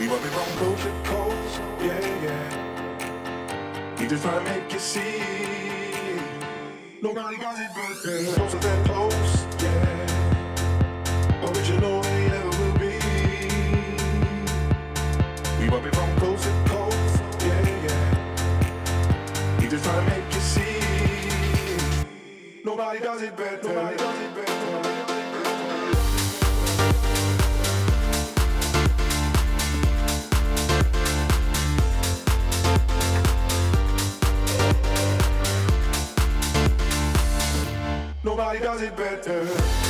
We were on closer calls, yeah, yeah. You just try to make you see. Nobody got it but them. Closer than close, yeah. Original they ever will be. We were on closer calls, yeah, yeah. You just try to make you see. Nobody does it better. Nobody does it better. does it better.